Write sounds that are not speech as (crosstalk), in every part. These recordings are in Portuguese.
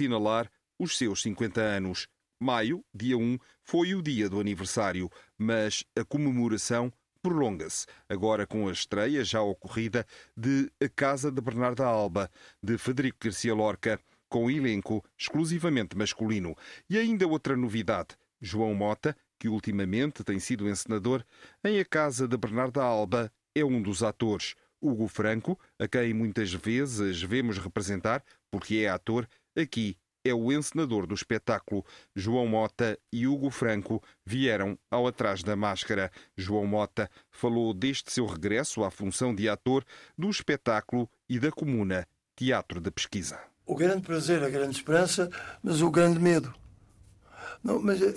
Assinalar os seus 50 anos. Maio, dia 1, foi o dia do aniversário, mas a comemoração prolonga-se, agora com a estreia já ocorrida de A Casa de Bernarda Alba, de Federico Garcia Lorca, com elenco exclusivamente masculino. E ainda outra novidade: João Mota, que ultimamente tem sido encenador, em A Casa de Bernarda Alba é um dos atores. Hugo Franco, a quem muitas vezes vemos representar, porque é ator, aqui é o encenador do espetáculo. João Mota e Hugo Franco vieram ao Atrás da Máscara. João Mota falou deste seu regresso à função de ator do espetáculo e da comuna Teatro de Pesquisa. O grande prazer, a grande esperança, mas o grande medo. Não, mas eu,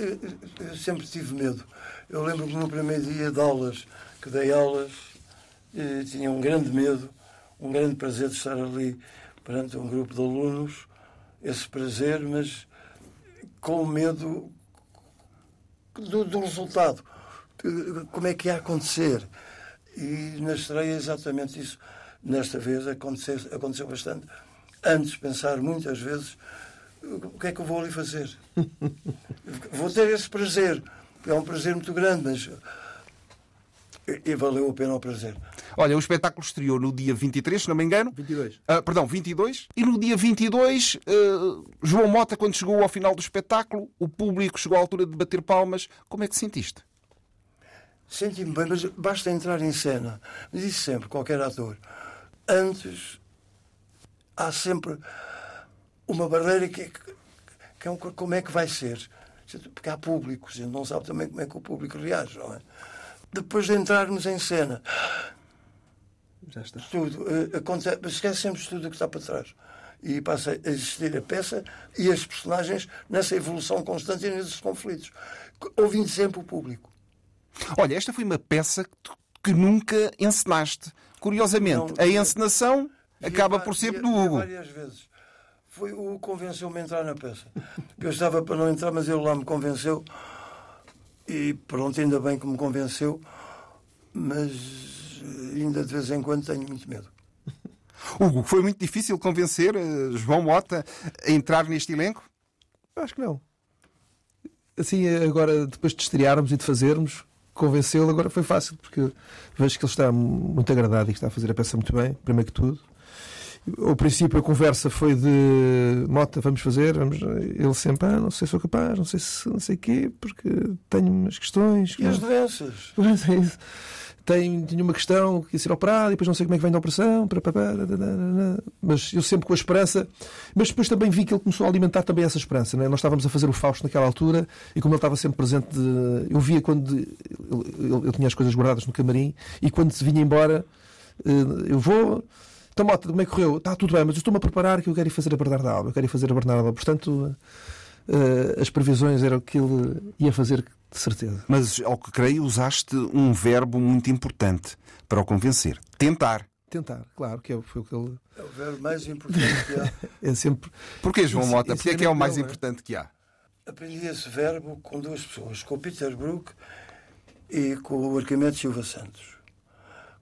eu sempre tive medo. Eu lembro que no primeiro dia de aulas, que dei aulas, eh, tinha um grande medo, um grande prazer de estar ali perante um grupo de alunos, esse prazer, mas com medo do, do resultado. Como é que ia acontecer? E na estreia exatamente isso. Nesta vez aconteceu, aconteceu bastante. Antes pensar muitas vezes o que é que eu vou ali fazer? (laughs) vou ter esse prazer. É um prazer muito grande, mas e valeu a pena o prazer. Olha, o espetáculo estreou no dia 23, se não me engano. 22. Uh, perdão, 22. E no dia 22, uh, João Mota, quando chegou ao final do espetáculo, o público chegou à altura de bater palmas. Como é que sentiste? Senti-me bem, mas basta entrar em cena. Disse sempre, qualquer ator. Antes, há sempre uma barreira que, que é um, como é que vai ser. Porque há público, a gente não sabe também como é que o público reage, não é? Depois de entrarmos em cena. Já está. Tudo. Uh, acontece, esquecemos tudo o que está para trás. E passa a existir a peça e as personagens nessa evolução constante e nesses conflitos, ouvindo sempre o público. Olha, esta foi uma peça que, tu, que nunca encenaste. Curiosamente, não, a encenação acaba por sempre do Hugo. Várias vezes. Foi o convenceu-me a entrar na peça. Eu estava para não entrar, mas ele lá me convenceu. E pronto, ainda bem que me convenceu, mas ainda de vez em quando tenho muito medo. (laughs) Hugo, foi muito difícil convencer uh, João Mota a entrar neste elenco? Acho que não. Assim, agora, depois de estrearmos e de fazermos, convencê-lo agora foi fácil, porque vejo que ele está muito agradado e que está a fazer a peça muito bem, primeiro que tudo. Ao princípio a conversa foi de Mota, vamos fazer, vamos... ele sempre, ah, não sei se sou capaz, não sei se não sei quê, porque tenho umas questões. E as doenças? (laughs) É isso. Tenho, tinha uma questão que ia ser operado e depois não sei como é que vem da operação, mas eu sempre com a esperança. Mas depois também vi que ele começou a alimentar também essa esperança. Né? Nós estávamos a fazer o Fausto naquela altura e como ele estava sempre presente, de... eu via quando eu, eu tinha as coisas guardadas no camarim e quando se vinha embora, eh, eu vou então, Mota, como é que correu? Está tudo bem, mas eu estou-me a preparar que eu quero ir fazer a Bernarda Alba. Eu quero ir fazer a Bernarda Alba. Portanto, uh, as previsões eram que ele ia fazer de certeza. Mas, ao que creio, usaste um verbo muito importante para o convencer. Tentar. Tentar, claro, que é foi o que ele... É o verbo mais importante que há. (laughs) é sempre... Porquê, João Mota? Porquê é que é o mais importante que há? Aprendi esse verbo com duas pessoas, com o Peter Brook e com o Arquimedes Silva Santos.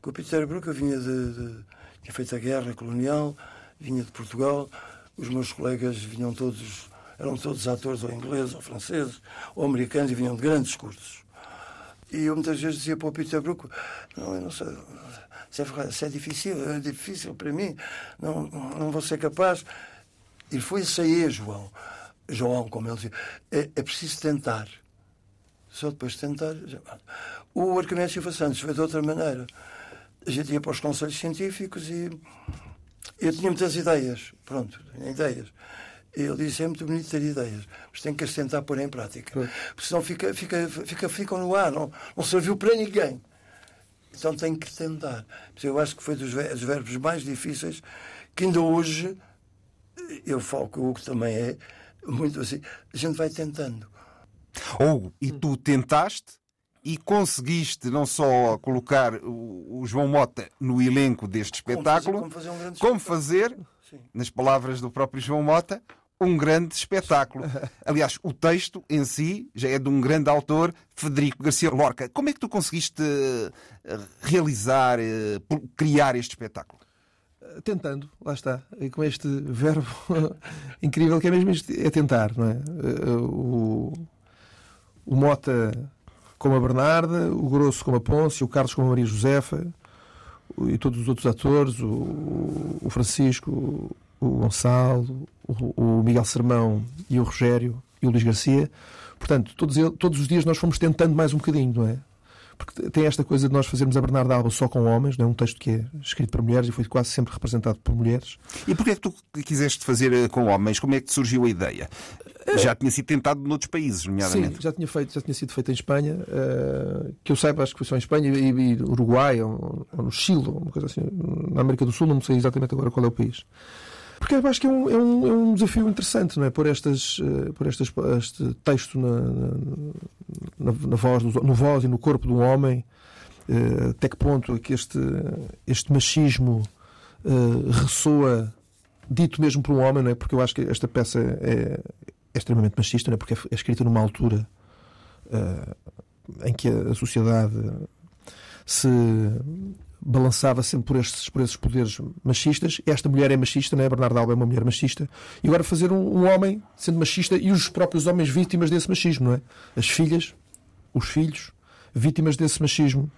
Com o Peter Brook eu vinha de, de tinha feito a guerra colonial, vinha de Portugal, os meus colegas vinham todos, eram todos atores ou ingleses, ou franceses, ou americanos, e vinham de grandes cursos. E eu muitas vezes dizia para o Peter Brook, não, eu não sei, se é, se é difícil, é difícil para mim, não, não vou ser capaz. E foi sair, João. João, como ele dizia, é, é preciso tentar. Só depois de tentar. O Arquimedes Silva Santos foi de outra maneira a gente ia para os conselhos científicos e eu tinha muitas ideias, pronto, ideias. Ele disse: é muito bonito ter ideias, mas tem que as tentar pôr em prática. Porque senão fica, fica, fica, ficam no ar, não, não serviu para ninguém. Então tem que tentar. Eu acho que foi dos verbos mais difíceis que ainda hoje, eu falo que o Hugo também é muito assim, a gente vai tentando. Hugo, e tu tentaste e conseguiste não só colocar o, João Mota no elenco deste espetáculo, como fazer, como fazer, um como fazer nas palavras do próprio João Mota, um grande espetáculo. (laughs) Aliás, o texto em si já é de um grande autor, Federico Garcia Lorca. Como é que tu conseguiste eh, realizar, eh, criar este espetáculo? Tentando, lá está. E com este verbo (laughs) incrível que é mesmo este, é tentar, não é? Eh, o, o Mota como a Bernarda, o Grosso como a Pôncio, o Carlos como a Maria Josefa e todos os outros atores, o, o Francisco, o Gonçalo, o, o, Miguel Sermão e o Rogério e o Luís Garcia. Portanto, todos, todos os dias nós fomos tentando mais um bocadinho, não é? Porque tem esta coisa de nós fazermos a Bernarda Alba só com homens, não é um texto que é escrito para mulheres e foi quase sempre representado por mulheres. E porquê é que tu quiseste fazer eh, com homens? Como é que surgiu a ideia? Já tinha sido tentado noutros países, nomeadamente. Sim, já tinha, feito, já tinha sido feito em Espanha, uh, que eu saiba, acho que foi só em Espanha e, e Uruguai, ou, ou, no Chile, ou uma coisa assim, na América do Sul, não sei exatamente agora qual é o país. Porque eu acho que é um, é um, é um desafio interessante, não é? Por, estas, uh, por estas, este texto na, na, na, voz, no voz e no corpo um homem, uh, até que ponto é que este, este machismo ressoa dito mesmo por um homem, não é? Porque eu acho que esta peça é, é extremamente machista, não é? porque é, é escrita numa altura em que a, sociedade se balançava sempre por estes, por esses poderes machistas. Esta mulher é machista, não é? Bernardo Alba é uma mulher machista. E agora fazer um, um, homem sendo machista e os próprios homens vítimas desse machismo, não é? As filhas, os filhos, vítimas desse machismo.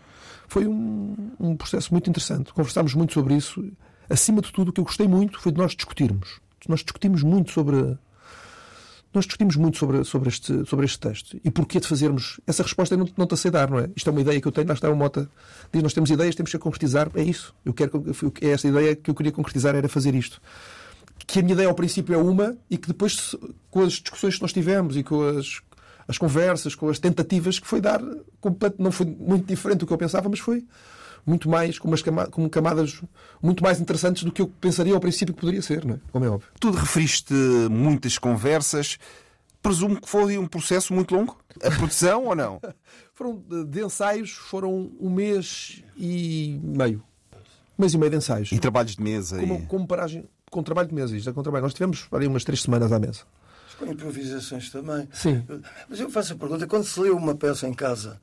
Foi um, um processo muito interessante. Conversámos muito sobre isso. Acima de tudo, o que eu gostei muito foi de nós discutirmos. Nós discutimos muito sobre nós discutimos muito sobre, sobre, este, sobre este texto. E porquê de fazermos. Essa resposta não, não te sei dar, não é? Isto é uma ideia que eu tenho, lá está o Mota. Diz: nós temos ideias, temos que concretizar. É isso. Eu quero, é esta ideia que eu queria concretizar era fazer isto. Que a minha ideia ao princípio é uma e que depois, com as discussões que nós tivemos e com as, as conversas, com as tentativas, que foi dar. Completo, não foi muito diferente do que eu pensava, mas foi muito mais, com, umas camadas, com camadas muito mais interessantes do que eu pensaria ao princípio que poderia ser, não é? como é óbvio. Tu referiste muitas conversas. Presumo que foi um processo muito longo? A produção ou não? (laughs) Foram de ensaios, foram um mês e meio. Um mês e meio de ensaios. E trabalhos de mesa? Com, e... com paragem, com trabalho de mesa, isto é com trabalho. Nós tivemos ali umas três semanas à mesa. Com improvisações também. Sim. Mas eu faço a pergunta: quando se lê uma peça em casa,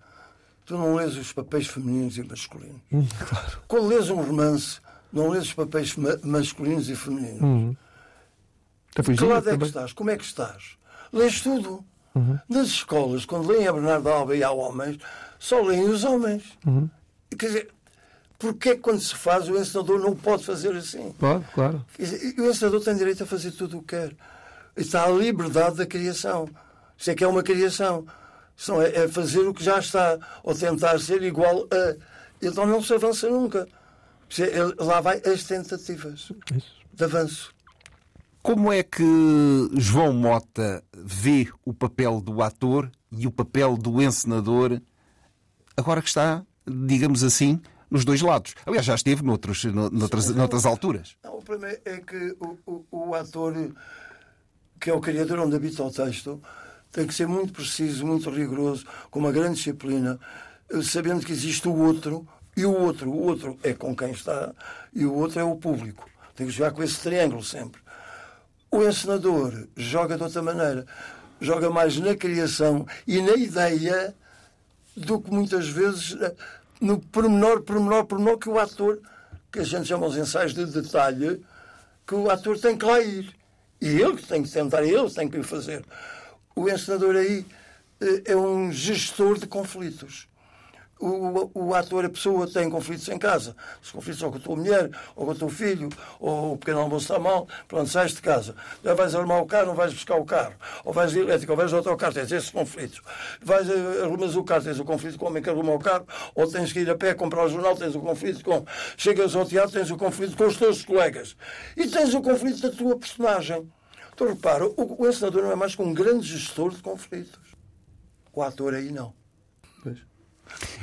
tu não lês os papéis femininos e masculinos. Hum, claro. Quando lês um romance, não lês os papéis ma masculinos e femininos. Uhum. Que lado é que estás? Como é que estás? Lês tudo. Uhum. Nas escolas, quando leem a Bernardo Alba e há homens, só leem os homens. Uhum. Quer dizer, porquê é que quando se faz o ensinador não pode fazer assim? Pode, claro. Dizer, o ensinador tem direito a fazer tudo o que quer. Está a liberdade da criação. Isso é que é uma criação são, é, é fazer o que já está, ou tentar ser igual a. Então não se avança nunca. Lá vai as tentativas Isso. de avanço. Como é que João Mota vê o papel do ator e o papel do encenador agora que está, digamos assim, nos dois lados? Aliás, já esteve noutros, noutras, Sim, noutras alturas. Não, o problema é que o, o, o ator, que é o criador onde habita o texto, tem que ser muito preciso, muito rigoroso, com uma grande disciplina, eh, sabendo que existe o outro, e o outro, o outro é com quem está, e o outro é o público. Tem que jogar com esse triângulo sempre. O encenador joga de outra maneira. Joga mais na criação e na ideia do que muitas vezes eh, no pormenor, pormenor, pormenor que o ator, que a gente chama os ensaios de detalhe, que o ator tem que lá ir. E ele que tem que tentar, ele tem que o fazer o encenador aí eh, é um gestor de conflitos. O, o, ator, a pessoa tem conflitos em casa. Os conflitos ou com a tua mulher, ou com o teu filho, ou o pequeno almoço está mal, pronto, sais de casa. Já vais arrumar o carro, não vais buscar o carro. Ou vais de elétrico, ou vais de autocarro, tens esses conflitos. Vais, eh, arrumas o carro, tens o conflito com o homem que arruma o carro, ou tens que ir a pé comprar o jornal, tens o conflito com. Chegas ao teatro, tens o conflito com os teus colegas. E tens o conflito da tua personagem. Então, repara, o, o encenador não é mais que um grande gestor de conflitos. O ator aí não. Pois.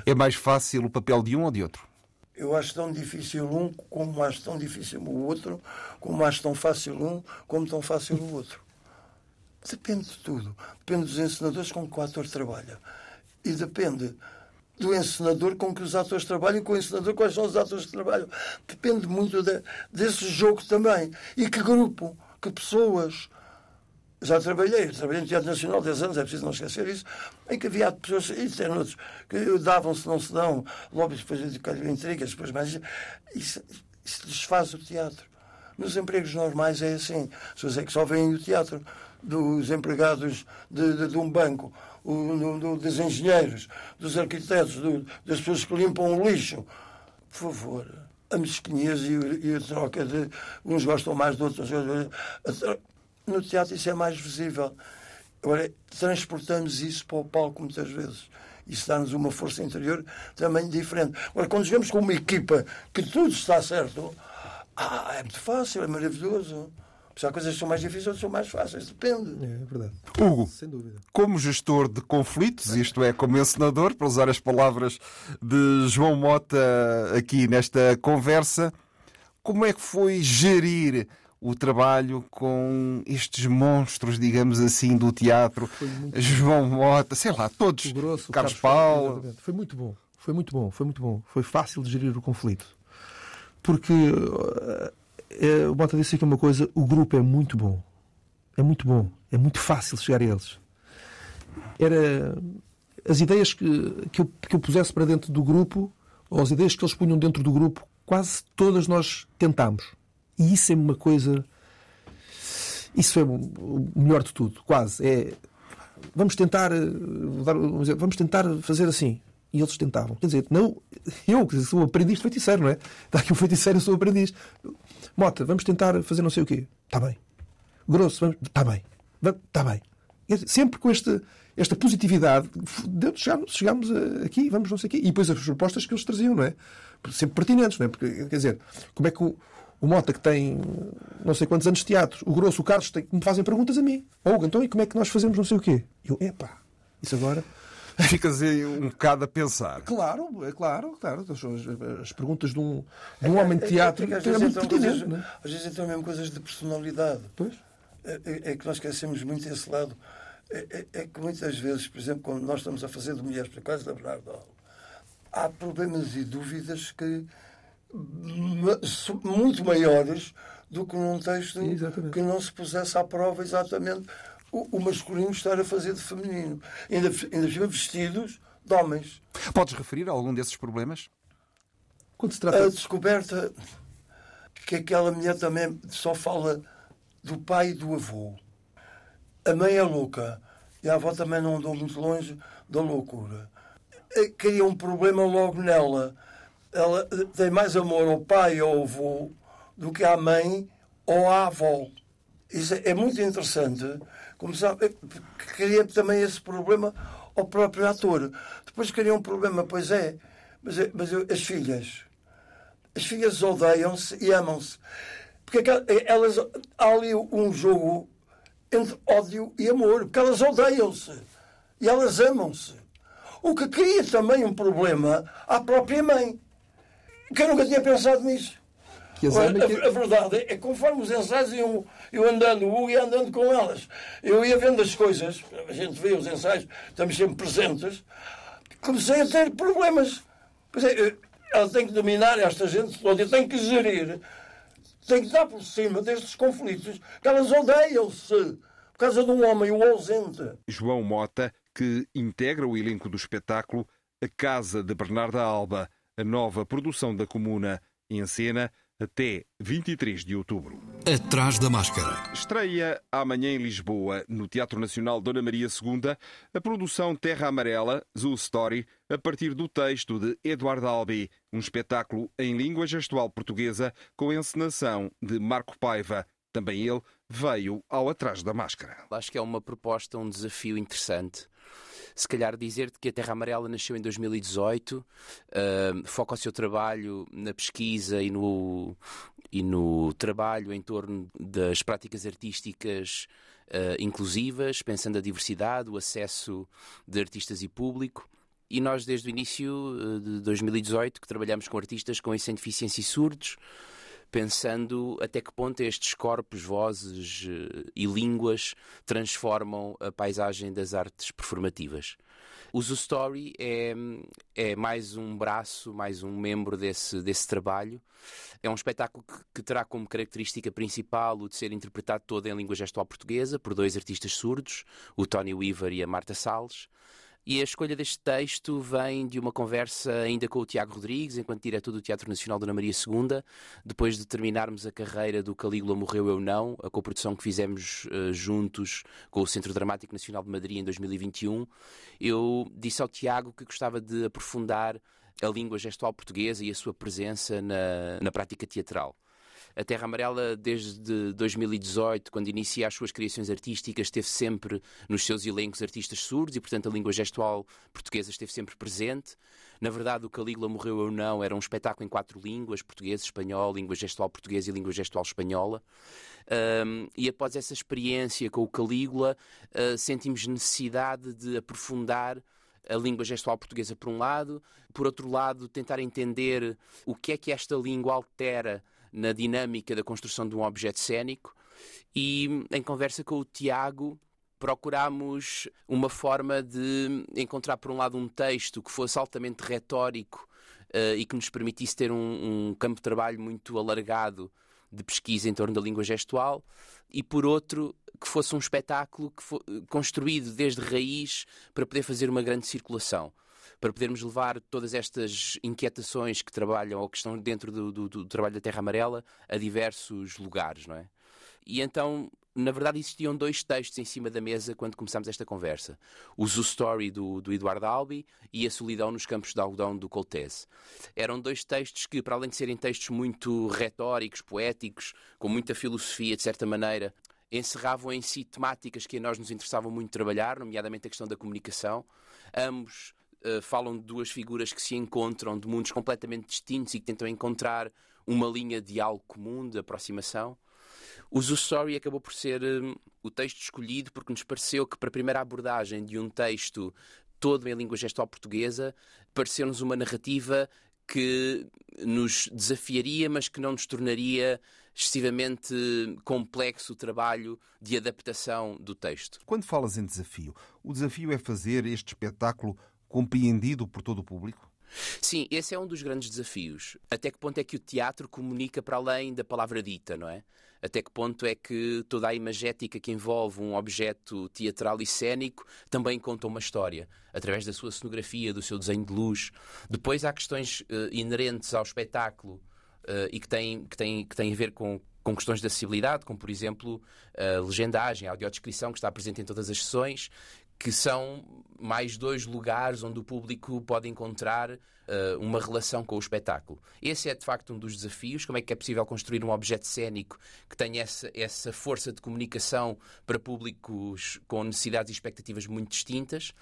É mais fácil o papel de um ou de outro? Eu acho tão difícil um como acho tão difícil o outro, como acho tão fácil um como tão fácil o outro. Depende de tudo. Depende dos encenadores com que o ator trabalha. E depende do encenador com que os atores trabalham e com o encenador quais são os atores que trabalham. Depende muito de, desse jogo também. E que grupo, que pessoas. Já trabalhei, trabalhei no Teatro Nacional 10 anos, é preciso não esquecer isso, em que havia pessoas, e tem outros, que davam-se, não se dão, lobbies, depois intrigas, depois mais. Isso, isso desfaz o teatro. Nos empregos normais é assim. As pessoas é que só veem o teatro dos empregados de, de, de um banco, o, do, dos engenheiros, dos arquitetos, do, das pessoas que limpam o lixo. Por favor, a mesquinhez e, e a troca de. Uns gostam mais de outros. No teatro isso é mais visível. Agora, transportamos isso para o palco muitas vezes. Isso dá-nos uma força interior também diferente. Agora, quando chegamos com uma equipa que tudo está certo, ah, é muito fácil, é maravilhoso. Há coisas que são mais difíceis, outras são mais fáceis. Depende. É, é verdade. Hugo, Sem dúvida. como gestor de conflitos, isto é, como encenador, para usar as palavras de João Mota aqui nesta conversa, como é que foi gerir o trabalho com estes monstros, digamos assim, do teatro? João Mota, sei lá, todos. O grosso, o Carlos Paulo. exatamente. Foi muito bom. Foi muito bom. Foi muito bom. Foi fácil de gerir o conflito. Porque o Mota disse aqui uma coisa: o grupo é muito bom. É muito bom. É muito fácil chegar a eles. Era as ideias que, que, eu, que eu pusesse para dentro do grupo, ou as ideias que eles punham dentro do grupo, quase todas nós tentámos. E isso é uma coisa. Isso é o melhor de tudo, quase. É, vamos tentar, eh, vamos tentar fazer assim. E eles tentavam. Quer dizer, não, eu que sou aprendiz de feiticeiro, não é? Está aqui um feiticeiro, eu sou aprendiz. Mota, vamos tentar fazer não sei o quê. Está bem. Grosso, vamos. Está bem. Está bem. Sempre com esta, esta positividade, de- chegámos, chegámos a- aqui, vamos não sei o quê. E depois as propostas que eles traziam, não é? Sempre pertinentes, não é? Porque, quer dizer, como é que o, o Mota, que tem não sei quantos anos de teatro, o Grosso, o Carlos, tem, me fazem perguntas a mim. Ou então, e como é que nós fazemos não sei o quê? Eu, epá, isso agora. (laughs) Ficas aí um bocado a pensar. Claro, é claro, claro. As, as- as perguntas de um, de um homem de teatro É que às é vezes muito pertinente. coisas- é? Às vezes entram mesmo coisas de personalidade. Pois. É, é- é que nós esquecemos muito esse lado. É, é- é que muitas vezes, por exemplo, quando nós estamos a fazer de mulheres para casa da Bernardo há problemas e dúvidas que muito maiores do que num texto Exatamente. que não se pusesse à prova exatamente o, o masculino estar a fazer de feminino. Ainda, ainda cima vestidos de homens. Podes referir a algum desses problemas? Quando se A trata. descoberta que aquela mulher também só fala do pai e do avô. A mãe é louca e a avó também não andou muito longe da loucura. Eh, Cria um problema logo nela. Ela eh, tem mais amor ao pai ou ao avô do que à mãe ou à avó. Isso é é muito interessante. Como sabe, eh, também esse problema ao próprio ator. Depois cria um problema, pois é, mas, é- mas eu- as filhas. As filhas odeiam-se e amam-se. Porque aquela- elas, há ali um jogo entre ódio e amor, porque elas odeiam-se e elas amam-se. O que cria também um problema à própria mãe. Que eu nunca tinha pensado nisso. Que as Olha, e que- a, verdade é que conforme os ensaios iam, eu andando, o Hugo ia andando com elas, eu ia vendo as coisas, a gente vê os ensaios, estamos sempre presentes, comecei a ter problemas. Pois é, eu- ela tem que dominar esta gente toda, e tem que gerir, tem que dar por cima destes conflitos, que elas odeiam-se por causa de um homem, o ausente. João Mota, que integra o elenco do espetáculo A Casa de Bernarda Alba, a nova produção da Comuna em cena até 23 de outubro. Atrás da máscara. Estreia amanhã em Lisboa, no Teatro Nacional Dona Maria II, a produção Terra Amarela, Zoo Story, a partir do texto de Eduardo Albi, um espetáculo em língua gestual portuguesa com encenação de Marco Paiva. Também ele veio ao Atrás da Máscara. Acho que é uma proposta, um desafio interessante. Se calhar dizer-te que a Terra Amarela nasceu em 2018, uh, foca o seu trabalho na pesquisa e no, e no trabalho em torno das práticas artísticas uh, inclusivas, pensando a diversidade, o acesso de artistas e público. e nós desde o início eh, de 2018 que trabalhamos com artistas com essa deficiência e surdos, pensando até que ponto estes corpos, vozes eh, e línguas transformam a paisagem das artes performativas. O Zoo Story é, é mais um braço, mais um membro desse, desse trabalho. É um espetáculo que, que, terá como característica principal o de ser interpretado todo em língua gestual portuguesa por dois artistas surdos, o Tony Weaver e a Marta Salles. E a escolha deste texto vem de uma conversa ainda com o Tiago Rodrigues, enquanto diretor do Teatro Nacional Dona Maria II, depois de terminarmos a carreira do Calígula Morreu Eu Não, a coprodução que fizemos uh, juntos com o Centro Dramático Nacional de Madrid em 2021. Eu disse ao Tiago que gostava de aprofundar a língua gestual portuguesa e a sua presença na, na prática teatral. A Terra Amarela, desde 2018, quando inicia as suas criações artísticas, esteve sempre nos seus elencos artistas surdos e, portanto, a língua gestual portuguesa esteve sempre presente. Na verdade, o Calígula Morreu ou Não era um espetáculo em quatro línguas: português, espanhol, língua gestual portuguesa e língua gestual espanhola. Um, e após essa experiência com o Calígula, uh, sentimos necessidade de aprofundar a língua gestual portuguesa por um lado, por outro lado, tentar entender o que é que esta língua altera na dinâmica da construção de um objeto cênico. E em conversa com o Tiago procurámos uma forma de encontrar por um lado um texto que fosse altamente retórico uh, e que nos permitisse ter um, um campo de trabalho muito alargado de pesquisa em torno da língua gestual e por outro que fosse um espetáculo que construído desde raiz para poder fazer uma grande circulação para podermos levar todas estas inquietações que trabalham ou que estão dentro do, do, do trabalho da Terra Amarela a diversos lugares, não é? E então na verdade existiam dois textos em cima da mesa quando começámos esta conversa. O Zoo Story do, do Eduardo Albi e A Solidão nos Campos de Algodão do Coltese. Eram dois textos que, para além de serem textos muito retóricos, poéticos, com muita filosofia, de certa maneira, encerravam em si temáticas que a nós nos interessavam muito trabalhar, nomeadamente a questão da comunicação. Ambos uh, falam de duas figuras que se encontram de mundos completamente distintos e que tentam encontrar uma linha de algo comum, de aproximação. O Zoo Story acabou por ser um, o texto escolhido porque nos pareceu que, para a primeira abordagem de um texto todo em língua gestual portuguesa, pareceu-nos uma narrativa que nos desafiaria, mas que não nos tornaria excessivamente complexo o trabalho de adaptação do texto. Quando falas em desafio, o desafio é fazer este espetáculo compreendido por todo o público? Sim, esse é um dos grandes desafios. Até que ponto é que o teatro comunica para além da palavra dita, não é? Até que ponto é que toda a imagética que envolve um objeto teatral e cênico também conta uma história, através da sua cenografia, do seu desenho de luz. Depois há questões uh, inerentes ao espetáculo uh, e que têm, que, têm, que têm a ver com, com questões de acessibilidade, como por exemplo a legendagem, a audiodescrição que está presente em todas as sessões, que são mais dois lugares onde o público pode encontrar uh, uma relação com o espetáculo. Esse é de facto um dos desafios. Como é que é possível construir um objeto cênico que tenha essa, essa força de comunicação para públicos com necessidades e expectativas muito distintas?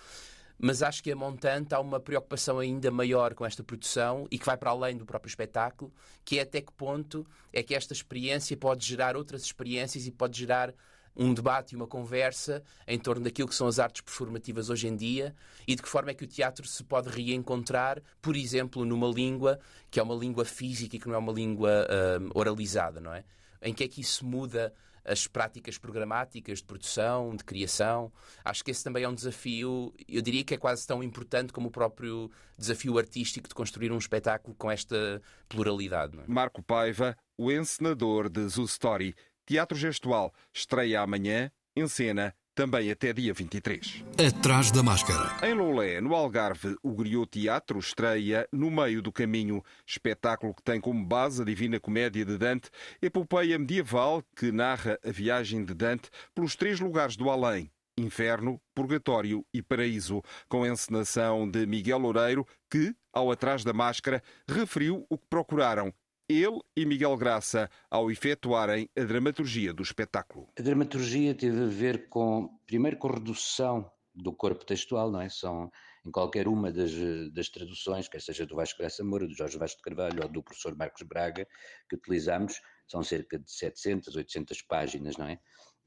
Mas acho que a montante há uma preocupação ainda maior com esta produção e que vai para além do próprio espetáculo, que é até que ponto é que esta experiência pode gerar outras experiências e pode gerar um debate e uma conversa em torno daquilo que são as artes performativas hoje em dia e de que forma é que o teatro se pode reencontrar, por exemplo, numa língua que é uma língua física e que não é uma língua uh, oralizada, não é? Em que é que isso muda as práticas programáticas de produção, de criação. Acho que esse também é um desafio, eu diria que é quase tão importante como o próprio desafio artístico de construir um espetáculo com esta pluralidade. É? Marco Paiva, o encenador de Zoo Story, Teatro Gestual estreia amanhã, em cena, também até dia 23. Atrás da máscara. Em Loulé, no Algarve, o Griot Teatro estreia No Meio do Caminho, espetáculo que tem como base a Divina Comédia de Dante, epopeia medieval que narra a viagem de Dante pelos três lugares do além. Inferno, Purgatório e Paraíso, com a encenação de Miguel Loureiro, que, ao Atrás da Máscara, referiu o que procuraram ele e Miguel Graça ao efetuarem a dramaturgia do espetáculo. A dramaturgia teve a ver com, primeiro, com redução do corpo textual, não é? São em qualquer uma das, das traduções, quer seja do Vasco Graça Moura, do Jorge Vasco de Carvalho ou do professor Marcos Braga, que utilizamos, são cerca de 700, 800 páginas, não é?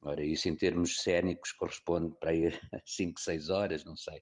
Ora, isso em termos cénicos corresponde para aí a (laughs) 5, 6 horas, não sei.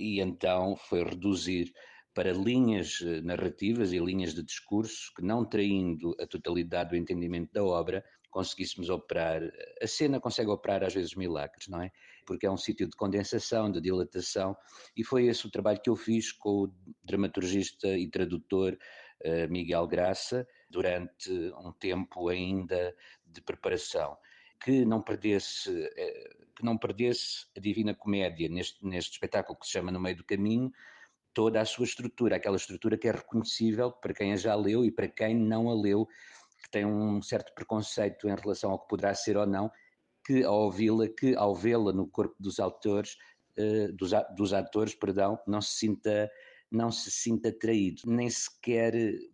e então foi reduzir para linhas eh, narrativas e linhas de discurso que, não traindo a totalidade do entendimento da obra, conseguíssemos operar. A cena consegue operar às vezes milagres, não é? Porque é um sítio de condensação, de dilatação, e foi esse o trabalho que eu fiz com o dramaturgista e tradutor uh, Miguel Graça durante um tempo ainda de preparação. Que não perdesse, uh, que não perdesse a Divina Comédia neste, neste espetáculo que se chama No Meio do Caminho, toda a sua estrutura, aquela estrutura que é reconhecível para quem a já leu e para quem não a leu, que tem um certo preconceito em relação ao que poderá ser ou não, que ao ouvi-la, que ao vê-la no corpo dos autores, uh, dos, dos atores, perdão, não se sinta não se sinta traído, nem sequer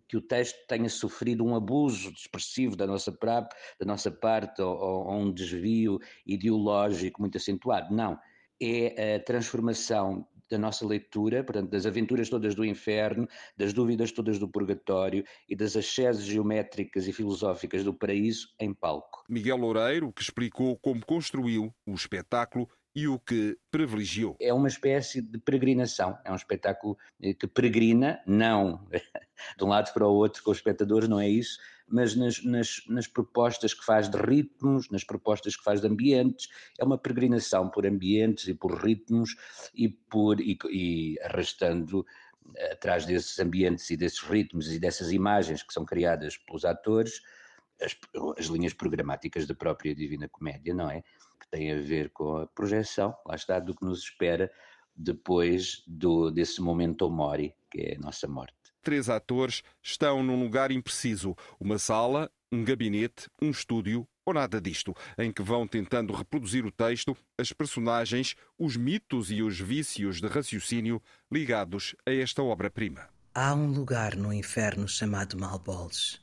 que o texto tenha sofrido um abuso expressivo da nossa, pra, da nossa parte ou, ou um desvio ideológico muito acentuado. Não. É a transformação da nossa leitura, portanto, das aventuras todas do inferno, das dúvidas todas do purgatório e das asceses geométricas e filosóficas do paraíso em palco. Miguel Loureiro, que explicou como construiu o espetáculo e o que privilegiou. É uma espécie de peregrinação, é um espetáculo eh, que peregrina, não (laughs) de um lado para o outro com os espectadores, não é isso, mas nas, nas, nas, propostas que faz de ritmos, nas propostas que faz de ambientes, é uma peregrinação por ambientes e por ritmos e, por, e, e arrastando eh, atrás desses ambientes e desses ritmos e dessas imagens que são criadas pelos atores, as, as linhas programáticas da própria Divina Comédia, não é? Que tem a ver com a projeção, lá está, do que nos espera depois do, desse momento mori, que é a nossa morte três atores estão num lugar impreciso: uma sala, um gabinete, um estúdio ou nada disto, em que vão tentando reproduzir o texto, as personagens, os mitos e os vícios de raciocínio ligados a esta obra-prima. Há um lugar no inferno chamado Malboles,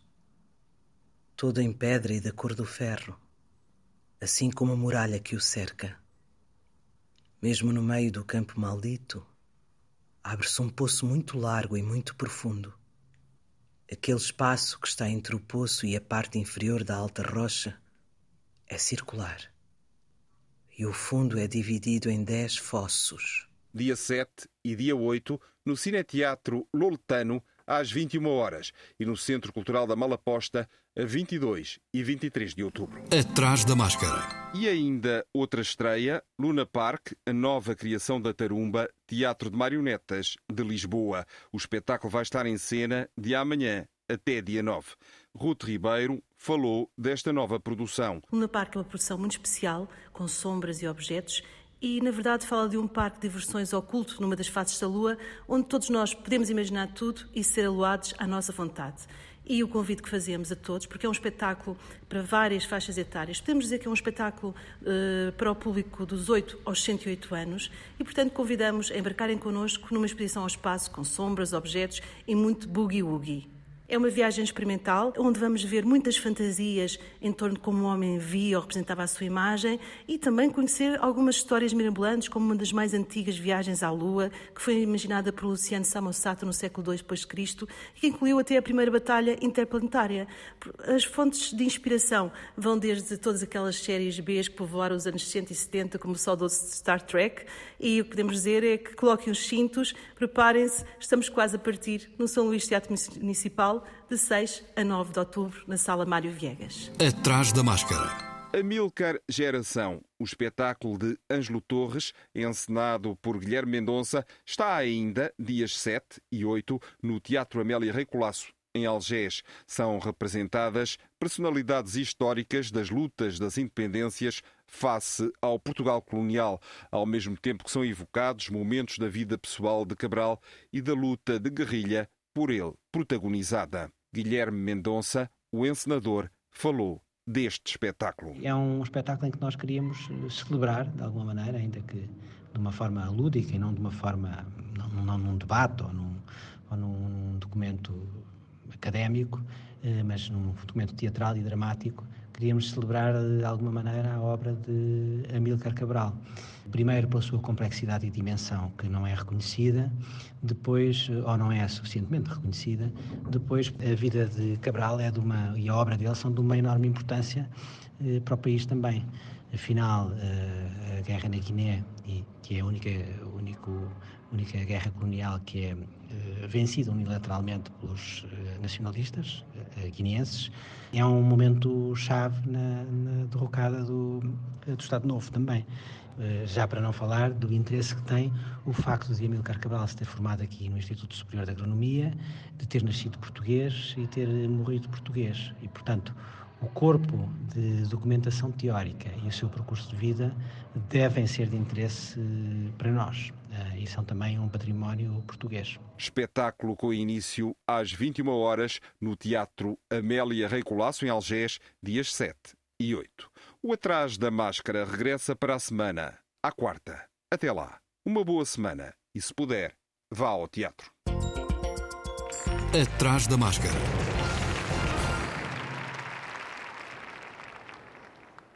todo em pedra e da cor do ferro, assim como a muralha que o cerca. Mesmo no meio do campo maldito, abre-se um poço muito largo e muito profundo. Aquele espaço que está entre o poço e a parte inferior da alta rocha é circular. E o fundo é dividido em dez fossos. Dia 7 e dia 8, no Cineteatro Loletano, às 21 horas, e no Centro Cultural da Malaposta, a 22 e 23 de outubro. Atrás da máscara. E ainda outra estreia, Luna Park, a nova criação da Tarumba, Teatro de Marionetas de Lisboa. O espetáculo vai estar em cena de amanhã até dia 9. Ruth Ribeiro falou desta nova produção. Luna Park é uma produção muito especial, com sombras e objetos e, na verdade, fala de um parque de diversões oculto numa das faces da Lua, onde todos nós podemos imaginar tudo e ser aluados à nossa vontade. E o convite que fazemos a todos, porque é um espetáculo para várias faixas etárias, podemos dizer que é um espetáculo uh, para o público dos 8 aos 108 anos, e, portanto, convidamos a embarcarem connosco numa expedição ao espaço com sombras, objetos e muito boogie-woogie. É uma viagem experimental onde vamos ver muitas fantasias em torno de como o homem via ou representava a sua imagem e também conhecer algumas histórias mirabolantes, como uma das mais antigas viagens à Lua, que foi imaginada por Luciano Samosata no século II e que incluiu até a primeira batalha interplanetária. As fontes de inspiração vão desde todas aquelas séries B que povoaram os anos 60 e 70, como o saudoso Star Trek, e o que podemos dizer é que coloquem os cintos, preparem-se, estamos quase a partir no São Luís Teatro Municipal de 6 a 9 de outubro, na Sala Mário Viegas. Atrás da máscara. Amilcar Geração, o espetáculo de Ângelo Torres, encenado por Guilherme Mendonça, está ainda, dias 7 e 8, no Teatro Amélia Rei Colasso, em Algés. São representadas personalidades históricas das lutas das independências face ao Portugal colonial, ao mesmo tempo que são evocados momentos da vida pessoal de Cabral e da luta de guerrilha por ele protagonizada. Guilherme Mendonça, o encenador, falou deste espetáculo. É um espetáculo em que nós queríamos celebrar, de alguma maneira, ainda que de uma forma lúdica e não de uma forma, não, não num debate ou num, ou num documento académico, eh, mas num documento teatral e dramático, queríamos celebrar de alguma maneira a obra de Amílcar Cabral. Primeiro pela sua complexidade e dimensão, que não é reconhecida, depois, ou não é suficientemente reconhecida, depois a vida de Cabral é de uma, e a obra dele são de uma enorme importância eh, para o país também. Afinal, eh, a guerra na Guiné, que é a única, único única guerra colonial que é uh, vencida unilateralmente pelos uh, nacionalistas uh, guineenses. É um momento chave na, na derrocada do, do Estado Novo também. Já para não falar do interesse que tem o facto de Amílcar Cabral se ter formado aqui no Instituto Superior de Agronomia, de ter nascido português e ter morrido português. E, portanto, o corpo de documentação teórica e o seu percurso de vida devem ser de interesse para nós eh, e são também um património português. Espetáculo com início às 21 horas no Teatro Amélia Rei Colasso, em Algés, dias 7 e 8. O Atrás da Máscara regressa para a semana, à quarta. Até lá, uma boa semana e, se puder, vá ao teatro. Atrás da Máscara